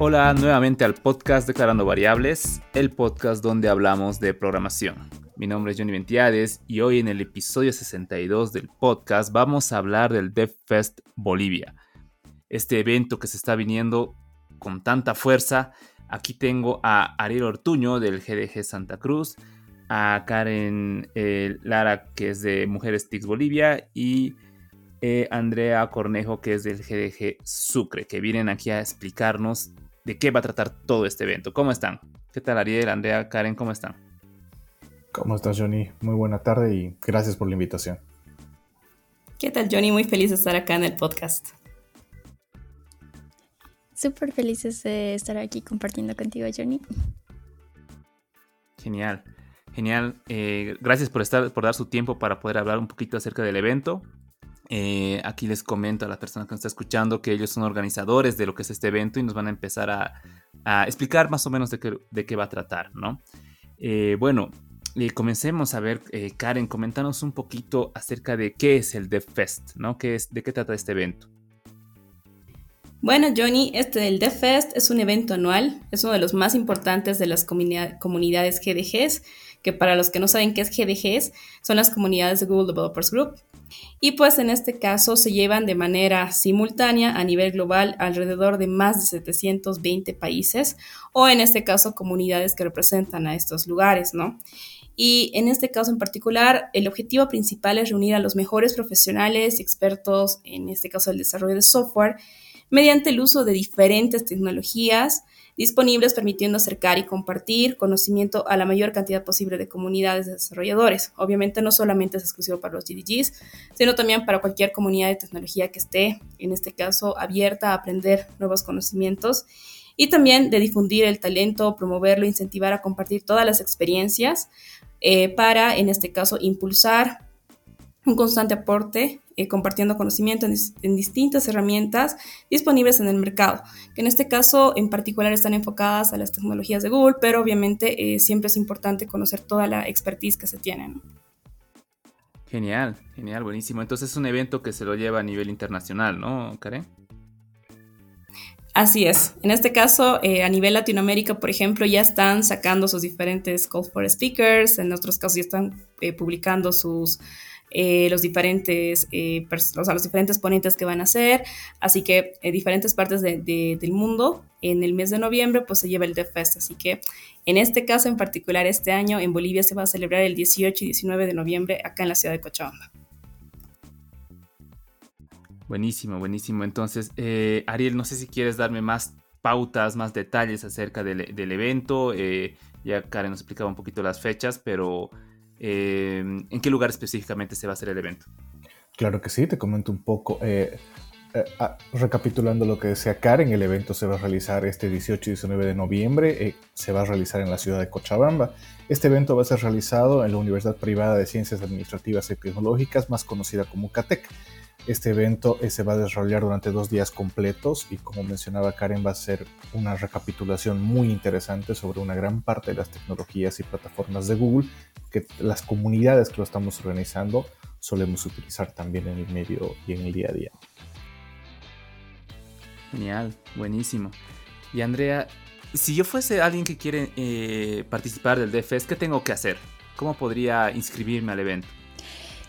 Hola nuevamente al podcast Declarando Variables, el podcast donde hablamos de programación. Mi nombre es Johnny Ventiades y hoy en el episodio 62 del podcast vamos a hablar del DevFest Bolivia. Este evento que se está viniendo con tanta fuerza. Aquí tengo a Ariel Ortuño del GDG Santa Cruz, a Karen eh, Lara que es de Mujeres TICS Bolivia y eh, Andrea Cornejo que es del GDG Sucre, que vienen aquí a explicarnos de qué va a tratar todo este evento. ¿Cómo están? ¿Qué tal Ariel, Andrea, Karen? ¿Cómo están? ¿Cómo estás Johnny? Muy buena tarde y gracias por la invitación. ¿Qué tal Johnny? Muy feliz de estar acá en el podcast. Súper felices de estar aquí compartiendo contigo Johnny. Genial. Genial. Eh, gracias por, estar, por dar su tiempo para poder hablar un poquito acerca del evento. Eh, aquí les comento a la persona que nos está escuchando que ellos son organizadores de lo que es este evento y nos van a empezar a, explicar más o menos de qué, va a tratar, ¿no? Eh, bueno, comencemos a ver, Karen, coméntanos un poquito acerca de qué es el DevFest, ¿no? ¿Qué es, ¿De qué trata este evento? Bueno, Johnny, este del DevFest es un evento anual, es uno de los más importantes de las comunidades GDGs que para los que no saben qué es GDGs, son las comunidades de Google Developers Group. Y pues en este caso se llevan de manera simultánea a nivel global alrededor de más de 720 países o en este caso comunidades que representan a estos lugares, ¿no? Y en este caso en particular, el objetivo principal es reunir a los mejores profesionales expertos, en este caso el desarrollo de software, mediante el uso de diferentes tecnologías disponibles permitiendo acercar y compartir conocimiento a la mayor cantidad posible de comunidades de desarrolladores. Obviamente no solamente es exclusivo para los GDGs, sino también para cualquier comunidad de tecnología que esté, en este caso, abierta a aprender nuevos conocimientos y también de difundir el talento, promoverlo, incentivar a compartir todas las experiencias eh, para, en este caso, impulsar un constante aporte eh, compartiendo conocimiento en, distintas herramientas disponibles en el mercado, que en este caso en particular están enfocadas a las tecnologías de Google, pero obviamente eh, siempre es importante conocer toda la expertise que se tiene. Genial, genial, buenísimo. Entonces es un evento que se lo lleva a nivel internacional, ¿no, Karen? Así es. En este caso, eh, a nivel Latinoamérica, por ejemplo, ya están sacando sus diferentes calls for speakers, en otros casos ya están publicando sus eh, los, diferentes, eh, los diferentes ponentes que van a hacer. Así que en diferentes partes del mundo, en el mes de noviembre, pues se lleva el DevFest. Así que en este caso en particular, este año en Bolivia se va a celebrar el 18 y 19 de noviembre acá en la ciudad de Cochabamba. Buenísimo, buenísimo. Entonces, eh, Ariel, no sé si quieres darme más pautas, más detalles acerca del, del evento. ya Karen nos explicaba un poquito las fechas, pero Em, ¿En qué lugar específicamente se va a hacer el evento? Claro que sí, te comento un poco. Eh, eh, ah, recapitulando lo que decía Karen, el evento se va a realizar este 18 y 19 de noviembre, eh, se va a realizar en la ciudad de Cochabamba. Este evento va a ser realizado en la Universidad Privada de Ciencias Administrativas y Tecnológicas, más conocida como CATEC. Este evento se va a desarrollar durante dos días completos y como mencionaba Karen va a ser una recapitulación muy interesante sobre una gran parte de las tecnologías y plataformas de Google que las comunidades que lo estamos organizando solemos utilizar también en el medio y en el día a día. Genial, buenísimo. Y Andrea, si yo fuese alguien que quiere eh, participar del DFS, ¿qué tengo que hacer? ¿Cómo podría inscribirme al evento?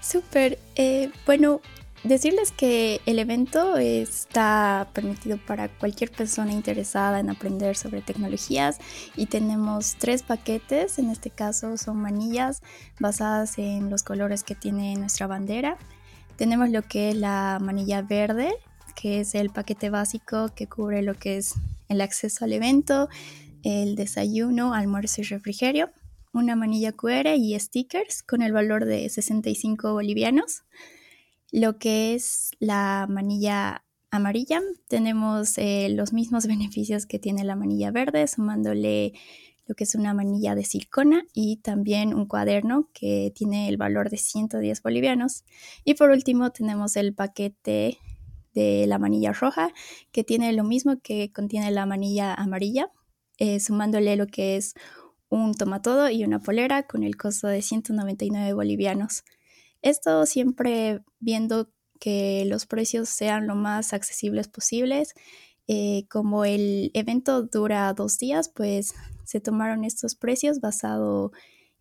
Súper. Eh, bueno, Decirles que el evento está permitido para cualquier persona interesada en aprender sobre tecnologías y tenemos tres paquetes, en este caso son manillas basadas en los colores que tiene nuestra bandera. Tenemos lo que es la manilla verde, que es el paquete básico que cubre lo que es el acceso al evento, el desayuno, almuerzo y refrigerio, una manilla QR y stickers con el valor de 65 bolivianos. Lo que es la manilla amarilla, tenemos eh, los mismos beneficios que tiene la manilla verde, sumándole lo que es una manilla de silicona y también un cuaderno que tiene el valor de 110 bolivianos. Y por último tenemos el paquete de la manilla roja que tiene lo mismo que contiene la manilla amarilla, eh, sumándole lo que es un tomatodo y una polera con el costo de 199 bolivianos. Esto siempre viendo que los precios sean lo más accesibles posibles Eh, como el evento dura dos días, pues se tomaron estos precios basado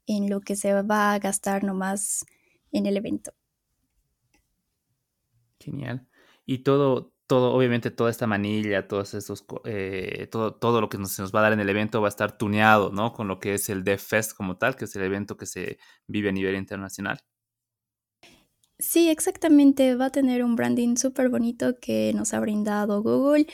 en lo que se va a gastar nomás en el evento. Genial. Y todo, todo, obviamente toda esta manilla, todos estos, eh, todo, todo lo que se nos va a dar en el evento va a estar tuneado, ¿no? Con lo que es el Dev Fest como tal, que es el evento que se vive a nivel internacional. Sí, exactamente. Va a tener un branding súper bonito que nos ha brindado Google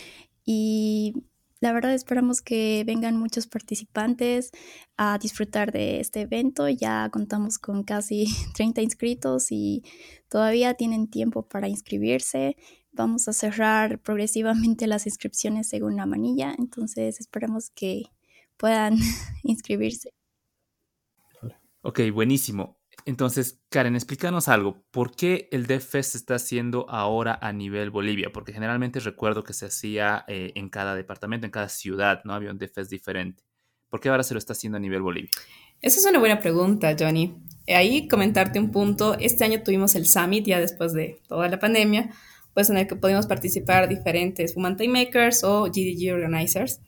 y la verdad esperamos que vengan muchos participantes a disfrutar de este evento. Ya contamos con casi 30 inscritos y todavía tienen tiempo para inscribirse. Vamos a cerrar progresivamente las inscripciones según la manilla, entonces esperamos que puedan inscribirse. Ok, buenísimo. Entonces, Karen, explícanos algo. ¿Por qué el DevFest se está haciendo ahora a nivel Bolivia? Porque generalmente recuerdo que se hacía eh, en cada departamento, en cada ciudad, ¿no? Había un DevFest diferente. ¿Por qué ahora se lo está haciendo a nivel Bolivia? Esa es una buena pregunta, Johnny. Ahí comentarte un punto. Este año tuvimos el Summit, ya después de toda la pandemia, pues en el que pudimos participar diferentes Woman Time Makers o GDG Organizers.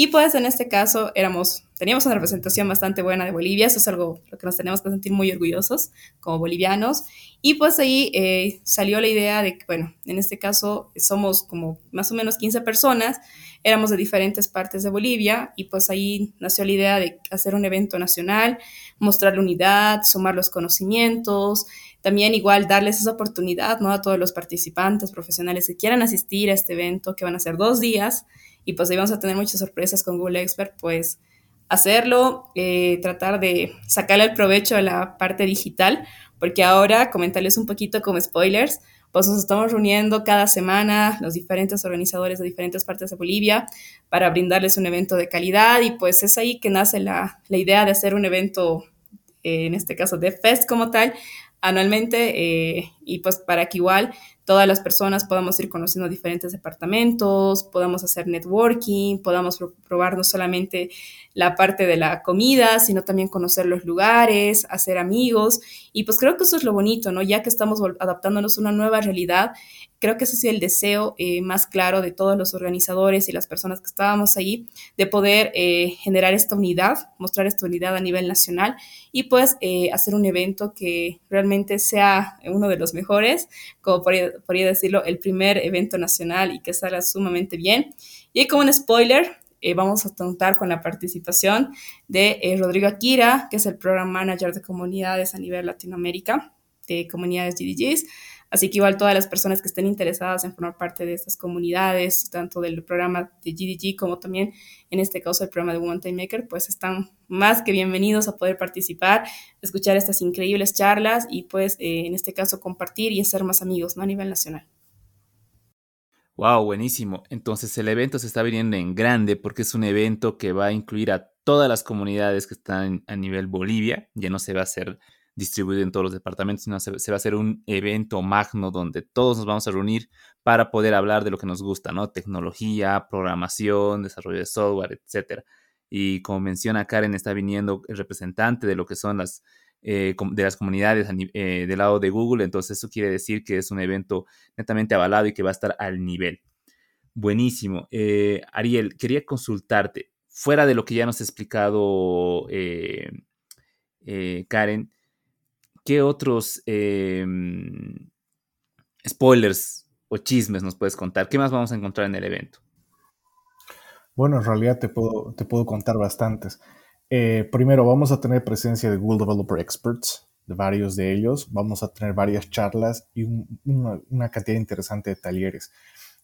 Y pues en este caso éramos, teníamos una representación bastante buena de Bolivia, eso es algo lo que nos tenemos que sentir muy orgullosos como bolivianos. Y pues ahí eh, salió la idea de que, bueno, en este caso somos como más o menos 15 personas, éramos de diferentes partes de Bolivia y pues ahí nació la idea de hacer un evento nacional, mostrar la unidad, sumar los conocimientos, también igual darles esa oportunidad ¿no? a todos los participantes profesionales que quieran asistir a este evento, que van a ser dos días y pues ahí vamos a tener muchas sorpresas con Google Expert, pues hacerlo, eh, tratar de sacarle el provecho a la parte digital, porque ahora, comentarles un poquito como spoilers, pues nos estamos reuniendo cada semana los diferentes organizadores de diferentes partes de Bolivia para brindarles un evento de calidad y pues es ahí que nace la, la idea de hacer un evento, eh, en este caso de Fest como tal, anualmente eh, y pues para que igual todas las personas podamos ir conociendo diferentes departamentos, podamos hacer networking, podamos probar no solamente la parte de la comida, sino también conocer los lugares, hacer amigos. Y pues creo que eso es lo bonito, ¿no? Ya que estamos adaptándonos a una nueva realidad, creo que ese es el deseo eh, más claro de todos los organizadores y las personas que estábamos ahí, de poder eh, generar esta unidad, mostrar esta unidad a nivel nacional y pues eh, hacer un evento que realmente sea uno de los mejores, como podría, decirlo, el primer evento nacional y que salga sumamente bien. Y como un spoiler, vamos a contar con la participación de Rodrigo Akira, que es el Program Manager de Comunidades a nivel Latinoamérica, de comunidades GDGs. Así que igual todas las personas que estén interesadas en formar parte de estas comunidades, tanto del programa de GDG como también en este caso el programa de One Time Maker, pues están más que bienvenidos a poder participar, escuchar estas increíbles charlas y pues eh, en este caso compartir y hacer más amigos ¿no? a nivel nacional. Wow, buenísimo. Entonces el evento se está viniendo en grande porque es un evento que va a incluir a todas las comunidades que están a nivel Bolivia. Ya no se va a hacer distribuido en todos los departamentos, sino se, va a hacer un evento magno donde todos nos vamos a reunir para poder hablar de lo que nos gusta, ¿no? Tecnología, programación, desarrollo de software, etc. Y como menciona Karen, está viniendo el representante de lo que son las, eh, de las comunidades eh, del lado de Google, entonces eso quiere decir que es un evento netamente avalado y que va a estar al nivel. Buenísimo. Eh, Ariel, quería consultarte, fuera de lo que ya nos ha explicado Karen, ¿qué otros em, spoilers o chismes nos puedes contar? ¿Qué más vamos a encontrar en el evento? Bueno, en realidad te puedo, te puedo contar bastantes. Eh, primero, vamos a tener presencia de Google Developer Experts, de varios de ellos. Vamos a tener varias charlas y una, una, cantidad interesante de talleres.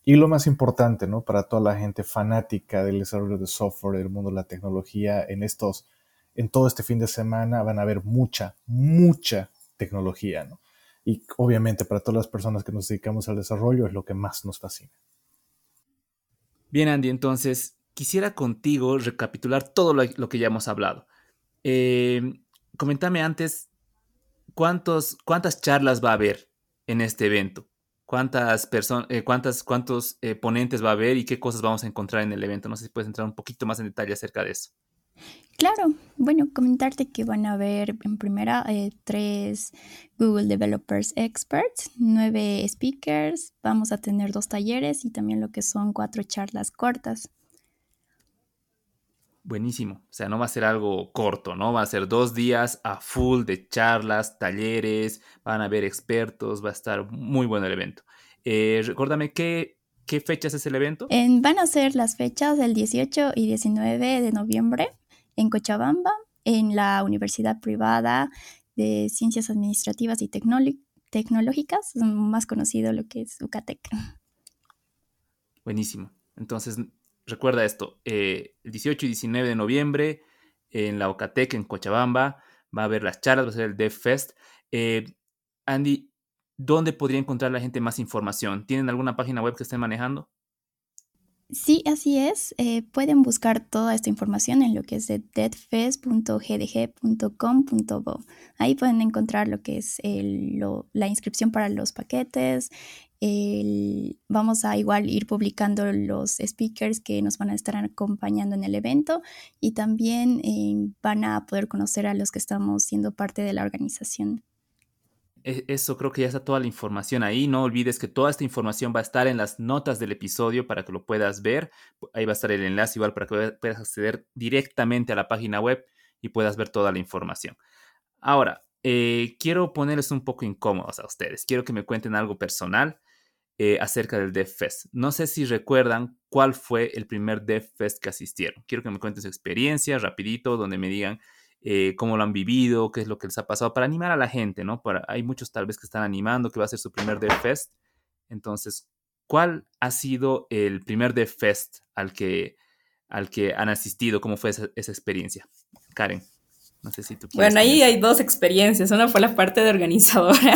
Y lo más importante, ¿no? Para toda la gente fanática del desarrollo de software, del mundo de la tecnología, en estos, en todo este fin de semana van a haber mucha, mucha tecnología, ¿no? Y obviamente para todas las personas que nos dedicamos al desarrollo es lo que más nos fascina. Bien, Andy, entonces quisiera contigo recapitular todo lo, que ya hemos hablado. Eh, comentame antes cuántas charlas va a haber en este evento. ¿Cuántas personas, eh, cuántas, cuántos eh, ponentes va a haber y qué cosas vamos a encontrar en el evento? No sé si puedes entrar un poquito más en detalle acerca de eso. Claro, bueno, comentarte que van a haber en primera eh, tres Google Developers Experts, nueve speakers, vamos a tener dos talleres y también lo que son cuatro charlas cortas. Buenísimo, o sea, no va a ser algo corto, ¿no? Va a ser dos días a full de charlas, talleres, van a haber expertos, va a estar muy bueno el evento. Eh, recuérdame qué, qué fechas es el evento. van a ser las fechas del 18 y 19 de noviembre en Cochabamba, en la Universidad Privada de Ciencias Administrativas y Tecnológicas, más conocido lo que es UCATEC. Buenísimo. Entonces, recuerda esto, eh, el 18 y 19 de noviembre en la UCATEC en Cochabamba va a haber las charlas, va a ser el DevFest. Eh, Andy, ¿dónde podría encontrar la gente más información? ¿Tienen alguna página web que estén manejando? Sí, así es. Eh, pueden buscar toda esta información en lo que es de deadfest.gdg.com.bo. Ahí pueden encontrar lo que es la inscripción para los paquetes. vamos a igual ir publicando los speakers que nos van a estar acompañando en el evento y también eh, van a poder conocer a los que estamos siendo parte de la organización. E, eso creo que ya está toda la información ahí. No olvides que toda esta información va a estar en las notas del episodio para que lo puedas ver. Ahí va a estar el enlace igual para que puedas acceder directamente a la página web y puedas ver toda la información. Ahora, eh, quiero ponerles un poco incómodos a ustedes. Quiero que me cuenten algo personal eh, acerca del DevFest. No sé si recuerdan cuál fue el primer DevFest que asistieron. Quiero que me cuenten su experiencia rapidito, donde me digan eh, cómo lo han vivido, qué es lo que les ha pasado, para animar a la gente, ¿no? Para, hay muchos tal vez que están animando, que va a ser su primer Dev Fest. Entonces, ¿cuál ha sido el primer Dev Fest al que, al que han asistido? ¿Cómo fue esa, experiencia? Karen, no sé si tú quieres. Bueno, ahí hay dos experiencias. Una fue la parte de organizadora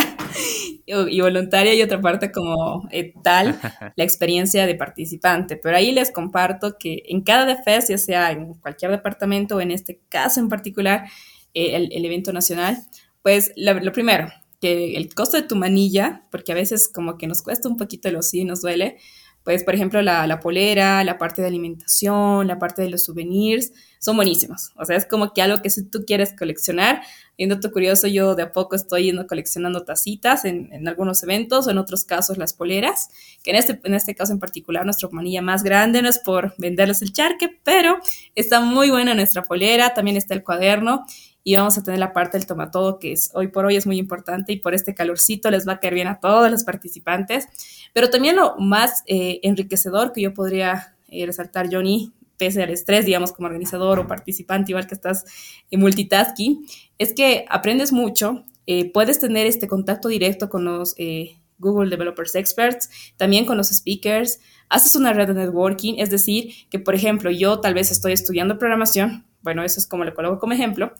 y voluntaria y otra parte como eh, tal, la experiencia de participante. Pero ahí les comparto que en cada DFES, ya sea en cualquier departamento o en este caso en particular, eh, el, evento nacional, pues lo, primero, que el costo de tu manilla, porque a veces como que nos cuesta un poquito lo sí, nos duele, pues, por ejemplo, la, la, polera, la parte de alimentación, la parte de los souvenirs, son buenísimos. O sea, es como que algo que si tú quieres coleccionar, y un dato curioso, yo de a poco estoy yendo coleccionando tacitas en, en, algunos eventos o en otros casos las poleras, que en este, en este caso en particular nuestra manilla más grande no es por venderles el charque, pero está muy buena nuestra polera, también está el cuaderno y vamos a tener la parte del tomatodo que es hoy por hoy es muy importante y por este calorcito les va a caer bien a todos los participantes. Pero también lo más eh, enriquecedor que yo podría eh, resaltar, Johnny, pese al estrés, digamos, como organizador o participante, igual que estás en multitasking, es que aprendes mucho, eh, puedes tener este contacto directo con los Google Developers Experts, también con los speakers, haces una red de networking, es decir, que por ejemplo yo tal vez estoy estudiando programación, bueno, eso es como le coloco como ejemplo,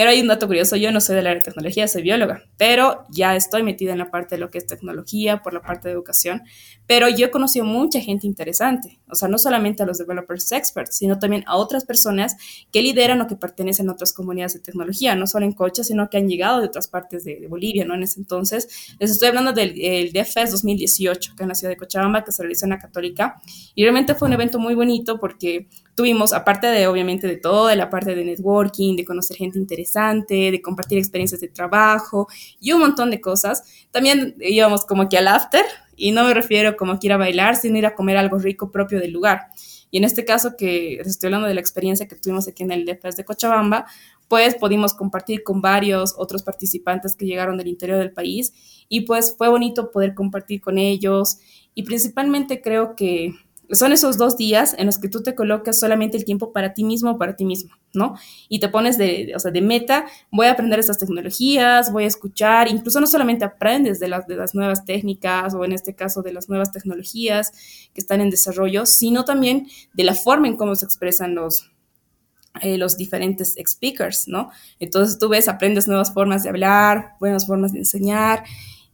pero hay un dato curioso, yo no soy del área de tecnología, soy bióloga, pero ya estoy metida en la parte de lo que es tecnología, por la parte de educación, pero yo he conocido mucha gente interesante, o sea, no solamente a los developers experts, sino también a otras personas que lideran o que pertenecen a otras comunidades de tecnología, no solo en Cocha, sino que han llegado de otras partes de, Bolivia, ¿no? En ese entonces, les estoy hablando del DFS 2018, que en la ciudad de Cochabamba, que se realizó en la Católica, y realmente fue un evento muy bonito porque tuvimos, aparte de obviamente de toda la parte de networking, de conocer gente interesante, de compartir experiencias de trabajo y un montón de cosas, también íbamos como que al after, y no me refiero como que ir a bailar, sino ir a comer algo rico propio del lugar. Y en este caso, que estoy hablando de la experiencia que tuvimos aquí en el DFS de Cochabamba, pues pudimos compartir con varios otros participantes que llegaron del interior del país y pues fue bonito poder compartir con ellos y principalmente creo que son esos dos días en los que tú te colocas solamente el tiempo para ti mismo para ti mismo, ¿no? Y te pones de, o sea, de meta, voy a aprender estas tecnologías, voy a escuchar, incluso no solamente aprendes de las, de las nuevas técnicas o en este caso de las nuevas tecnologías que están en desarrollo, sino también de la forma en cómo se expresan los, eh, los diferentes speakers, ¿no? Entonces tú ves, aprendes nuevas formas de hablar, buenas formas de enseñar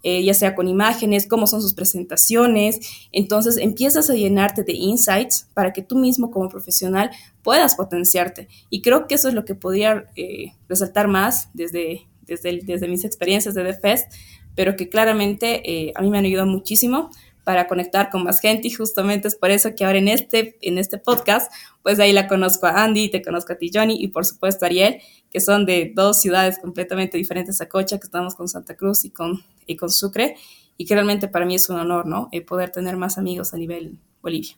eh, ya sea con imágenes, cómo son sus presentaciones. Entonces empiezas a llenarte de insights para que tú mismo como profesional puedas potenciarte. Y creo que eso es lo que podría eh, resaltar más desde, desde, desde, mis experiencias de The Fest, pero que claramente eh, a mí me han ayudado muchísimo para conectar con más gente y justamente es por eso que ahora en este, en este podcast, pues ahí la conozco a Andy, te conozco a ti Johnny y por supuesto a Ariel, que son de dos ciudades completamente diferentes a Cocha, que estamos con Santa Cruz y con, y con Sucre y que realmente para mí es un honor, ¿no? Eh, poder tener más amigos a nivel Bolivia.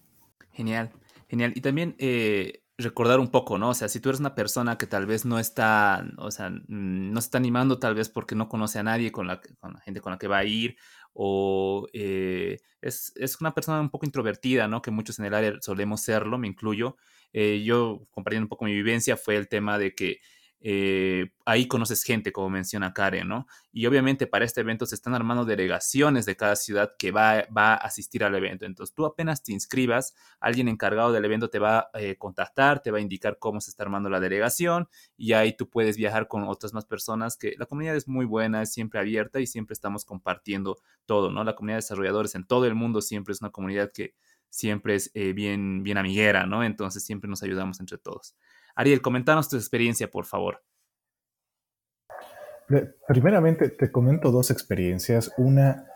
Genial, genial. Y también eh, recordar un poco, ¿no? O sea, si tú eres una persona que tal vez no está, o sea, no se está animando tal vez porque no conoce a nadie con la, con la gente con la que va a ir, o eh, es, es, una persona un poco introvertida, ¿no? Que muchos en el área solemos serlo, me incluyo. Eh, yo, compartiendo un poco mi vivencia, fue el tema de que eh, ahí conoces gente, como menciona Karen, ¿no? Y obviamente para este evento se están armando delegaciones de cada ciudad que va, a asistir al evento. Entonces tú apenas te inscribas, alguien encargado del evento te va a eh, contactar, te va a indicar cómo se está armando la delegación y ahí tú puedes viajar con otras más personas que la comunidad es muy buena, es siempre abierta y siempre estamos compartiendo todo, ¿no? La comunidad de desarrolladores en todo el mundo siempre es una comunidad que siempre es eh, bien, bien amiguera, ¿no? Entonces siempre nos ayudamos entre todos. Ariel, comentanos tu experiencia, por favor. Primeramente, te comento dos experiencias. Una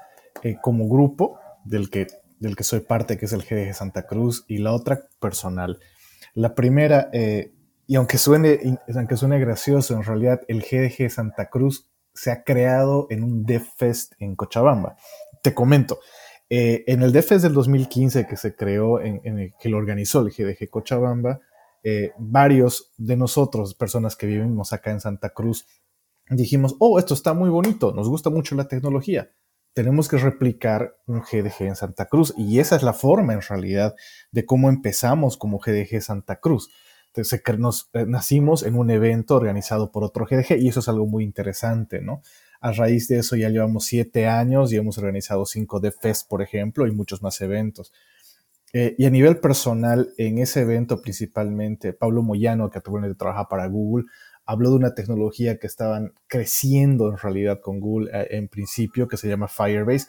eh, como grupo, del que, del que soy parte, que es el GDG Santa Cruz, y la otra personal. La primera, eh, y aunque suene, aunque suene gracioso, en realidad el GDG Santa Cruz se ha creado en un DevFest en Cochabamba. Te comento, eh, en el DevFest del 2015 que se creó, en, que lo organizó el GDG Cochabamba, eh, varios de nosotros, personas que vivimos acá en Santa Cruz, dijimos, oh, esto está muy bonito, nos gusta mucho la tecnología, tenemos que replicar un GDG en Santa Cruz y esa es la forma en realidad de cómo empezamos como GDG Santa Cruz. Entonces, nos, eh, nacimos en un evento organizado por otro GDG y eso es algo muy interesante, ¿no? A raíz de eso ya llevamos siete años y hemos organizado cinco de Fest, por ejemplo, y muchos más eventos. Eh, y a nivel personal, en ese evento principalmente, Pablo Moyano, que actualmente trabaja para Google, habló de una tecnología que estaban creciendo en realidad con Google eh, en principio, que se llama Firebase,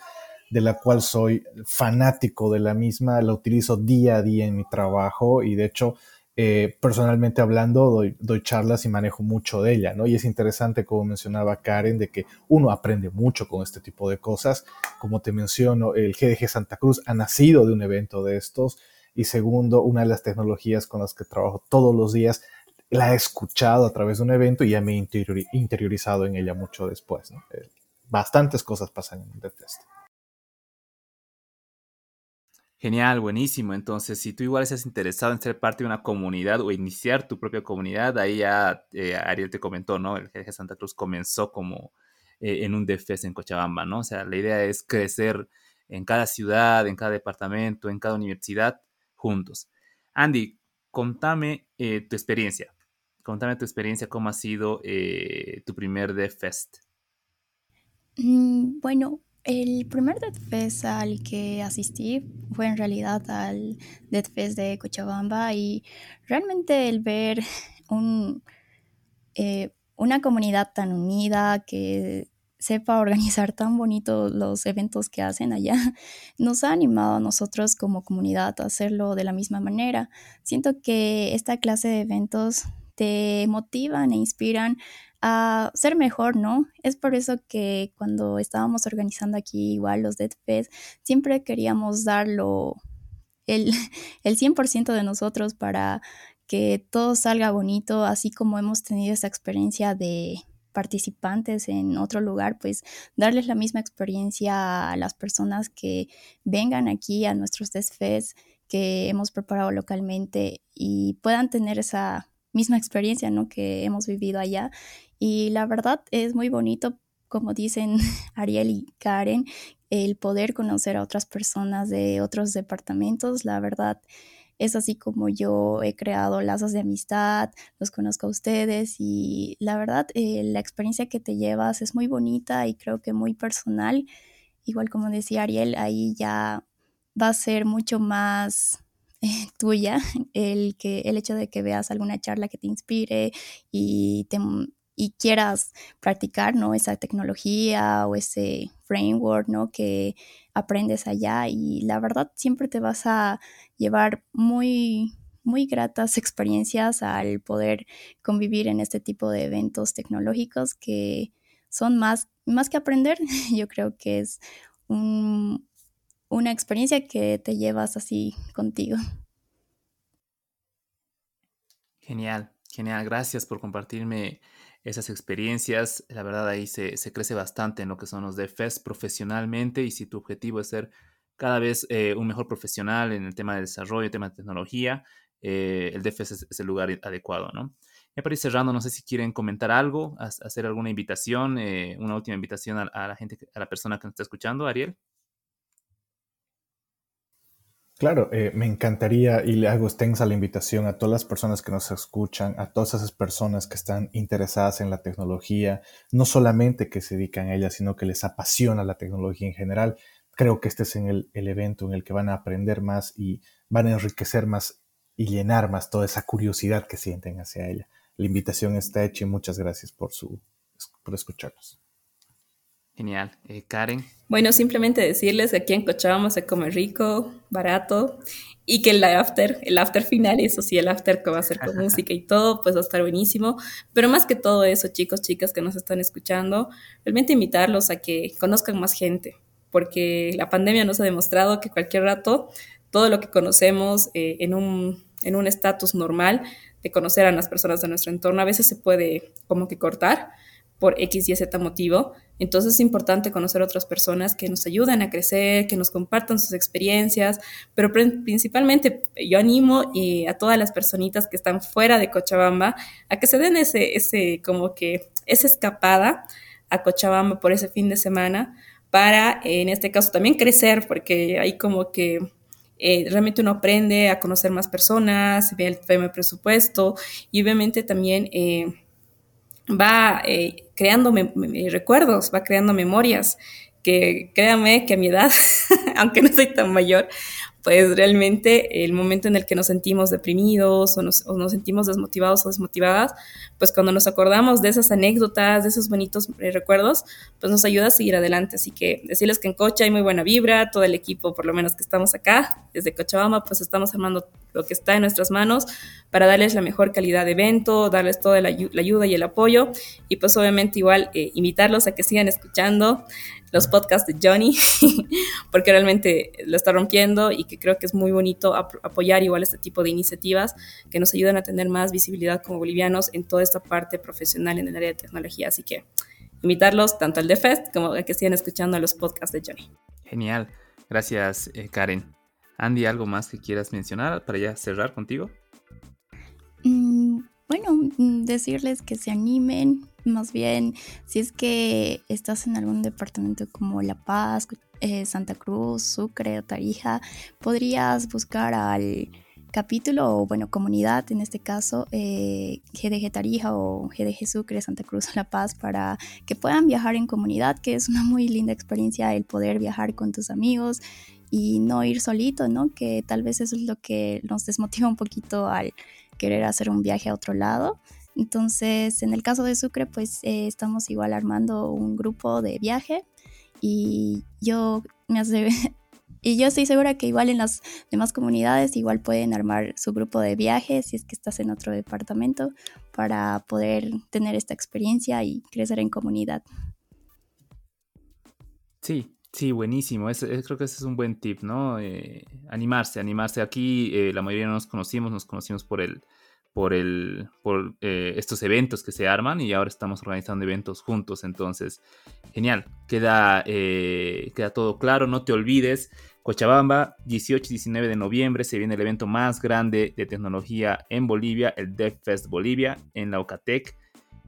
de la cual soy fanático de la misma, la utilizo día a día en mi trabajo y de hecho eh, personalmente hablando, doy, doy, charlas y manejo mucho de ella, ¿no? Y es interesante, como mencionaba Karen, de que uno aprende mucho con este tipo de cosas. Como te menciono, el GDG Santa Cruz ha nacido de un evento de estos. Y segundo, una de las tecnologías con las que trabajo todos los días, la he escuchado a través de un evento y ya me he interiorizado en ella mucho después, ¿no? Eh, bastantes cosas pasan en el Fest. Genial, buenísimo. Entonces, si tú igual estás interesado en ser parte de una comunidad o iniciar tu propia comunidad, ahí ya eh, Ariel te comentó, ¿no? El GG Santa Cruz comenzó como eh, en un DFS en Cochabamba, ¿no? O sea, la idea es crecer en cada ciudad, en cada departamento, en cada universidad, juntos. Andy, contame eh, tu experiencia. Contame tu experiencia, cómo ha sido tu primer DevFest. Mm, bueno, el primer Dead Fest al que asistí fue en realidad al Dead Fest de Cochabamba y realmente el ver un, eh, una comunidad tan unida que sepa organizar tan bonito los eventos que hacen allá, nos ha animado a nosotros como comunidad a hacerlo de la misma manera. Siento que esta clase de eventos te motivan e inspiran a ser mejor, ¿no? Es por eso que cuando estábamos organizando aquí igual los Dead Fest, siempre queríamos darlo el, el 100% de nosotros para que todo salga bonito, así como hemos tenido esa experiencia de participantes en otro lugar, pues darles la misma experiencia a las personas que vengan aquí a nuestros Dead Fest que hemos preparado localmente y puedan tener esa misma experiencia ¿no? que hemos vivido allá. Y la verdad es muy bonito, como dicen Ariel y Karen, el poder conocer a otras personas de otros departamentos. La verdad es así como yo he creado lazos de amistad, los conozco a ustedes y la verdad eh, la experiencia que te llevas es muy bonita y creo que muy personal. Igual como decía Ariel, ahí ya va a ser mucho más tuya el, que, el hecho de que veas alguna charla que te inspire y, te, y quieras practicar ¿no? esa tecnología o ese framework ¿no? que aprendes allá y la verdad siempre te vas a llevar muy muy gratas experiencias al poder convivir en este tipo de eventos tecnológicos que son más, más que aprender, yo creo que es un, una experiencia que te llevas así contigo. Genial, genial. Gracias por compartirme esas experiencias. La verdad ahí se, crece bastante en lo que son los DFES profesionalmente y si tu objetivo es ser cada vez eh, un mejor profesional en el tema de desarrollo, el tema de tecnología, eh, el DFES es, el lugar adecuado, ¿no? Ya para cerrando, no sé si quieren comentar algo, hacer alguna invitación, eh, una última invitación a, la gente, a la persona que nos está escuchando, Ariel. Claro, eh, me encantaría y le hago extensa la invitación a todas las personas que nos escuchan, a todas esas personas que están interesadas en la tecnología, no solamente que se dedican a ella, sino que les apasiona la tecnología en general. Creo que este es el, el evento en el que van a aprender más y van a enriquecer más y llenar más toda esa curiosidad que sienten hacia ella. La invitación está hecha y muchas gracias por, su, por escucharnos. Genial. Eh, Karen. Bueno, simplemente decirles que aquí en Cochabamba se come rico, barato y que el after, el after final, eso sí, el after que va a ser con música y todo, pues va a estar buenísimo. Pero más que todo eso, chicos, chicas que nos están escuchando, realmente invitarlos a que conozcan más gente, porque la pandemia nos ha demostrado que cualquier rato todo lo que conocemos eh, en un en un estatus normal de conocer a las personas de nuestro entorno, a veces se puede como que cortar por X y Z motivo. Entonces es importante conocer otras personas que nos ayuden a crecer, que nos compartan sus experiencias, pero principalmente yo animo y a todas las personitas que están fuera de Cochabamba a que se den ese, ese como que esa escapada a Cochabamba por ese fin de semana para, en este caso, también crecer, porque hay como que eh, realmente uno aprende a conocer más personas, ve el tema de presupuesto y obviamente también eh, va eh, creando recuerdos, va creando memorias que créanme que a mi edad, aunque no soy tan mayor, pues realmente el momento en el que nos sentimos deprimidos o nos, sentimos desmotivados o desmotivadas, pues cuando nos acordamos de esas anécdotas, de esos bonitos eh, recuerdos, pues nos ayuda a seguir adelante. Así que decirles que en Cocha hay muy buena vibra, todo el equipo, por lo menos que estamos acá, desde Cochabamba, pues estamos armando lo que está en nuestras manos para darles la mejor calidad de evento, darles toda la, ayuda y el apoyo y pues obviamente igual eh, invitarlos a que sigan escuchando los podcasts de Johnny, porque realmente lo está rompiendo y que creo que es muy bonito apoyar igual este tipo de iniciativas que nos ayudan a tener más visibilidad como bolivianos en toda esta parte profesional en el área de tecnología. Así que invitarlos tanto al DeFest como a que sigan escuchando los podcasts de Johnny. Genial. Gracias, eh, Karen. Andy, ¿algo más que quieras mencionar para ya cerrar contigo? Mm, bueno, mm, decirles que se animen, más bien si es que estás en algún departamento como La Paz, eh, Santa Cruz, Sucre o Tarija, podrías buscar al capítulo o bueno, comunidad en este caso, eh, GDG Tarija o GDG Sucre, Santa Cruz La Paz, para que puedan viajar en comunidad, que es una muy linda experiencia el poder viajar con tus amigos y no ir solito, ¿no? Que tal vez eso es lo que nos desmotiva un poquito al querer hacer un viaje a otro lado. Entonces, en el caso de Sucre, pues eh, estamos igual armando un grupo de viaje y yo me hace, y yo estoy segura que igual en las demás comunidades igual pueden armar su grupo de viaje si es que estás en otro departamento para poder tener esta experiencia y crecer en comunidad. Sí, sí, buenísimo. creo que ese es un buen tip, ¿no? Eh, animarse, animarse. Aquí eh, la mayoría no nos conocimos, nos conocimos por el, por, el, por eh, estos eventos que se arman y ahora estamos organizando eventos juntos. Entonces, genial, queda, eh, queda todo claro. No te olvides, Cochabamba, 18 y 19 de noviembre se viene el evento más grande de tecnología en Bolivia, el DevFest Bolivia, en la Ocatec.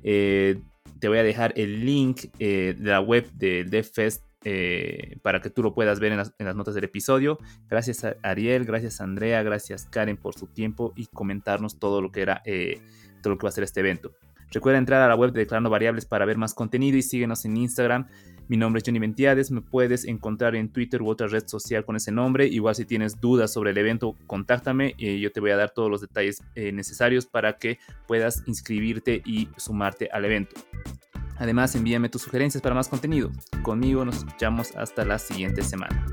Eh, te voy a dejar el link de la web del DevFest eh, para que tú lo puedas ver en las, notas del episodio. Gracias a Ariel, gracias a Andrea, gracias Karen por su tiempo y comentarnos todo lo que era, eh, todo lo que va a ser este evento. Recuerda entrar a la web de Declarando Variables para ver más contenido y síguenos en Instagram. Mi nombre es Johnny Ventiades, me puedes encontrar en Twitter u otra red social con ese nombre. Igual si tienes dudas sobre el evento, contáctame y yo te voy a dar todos los detalles eh, necesarios para que puedas inscribirte y sumarte al evento. Además, envíame tus sugerencias para más contenido. Conmigo nos escuchamos hasta la siguiente semana.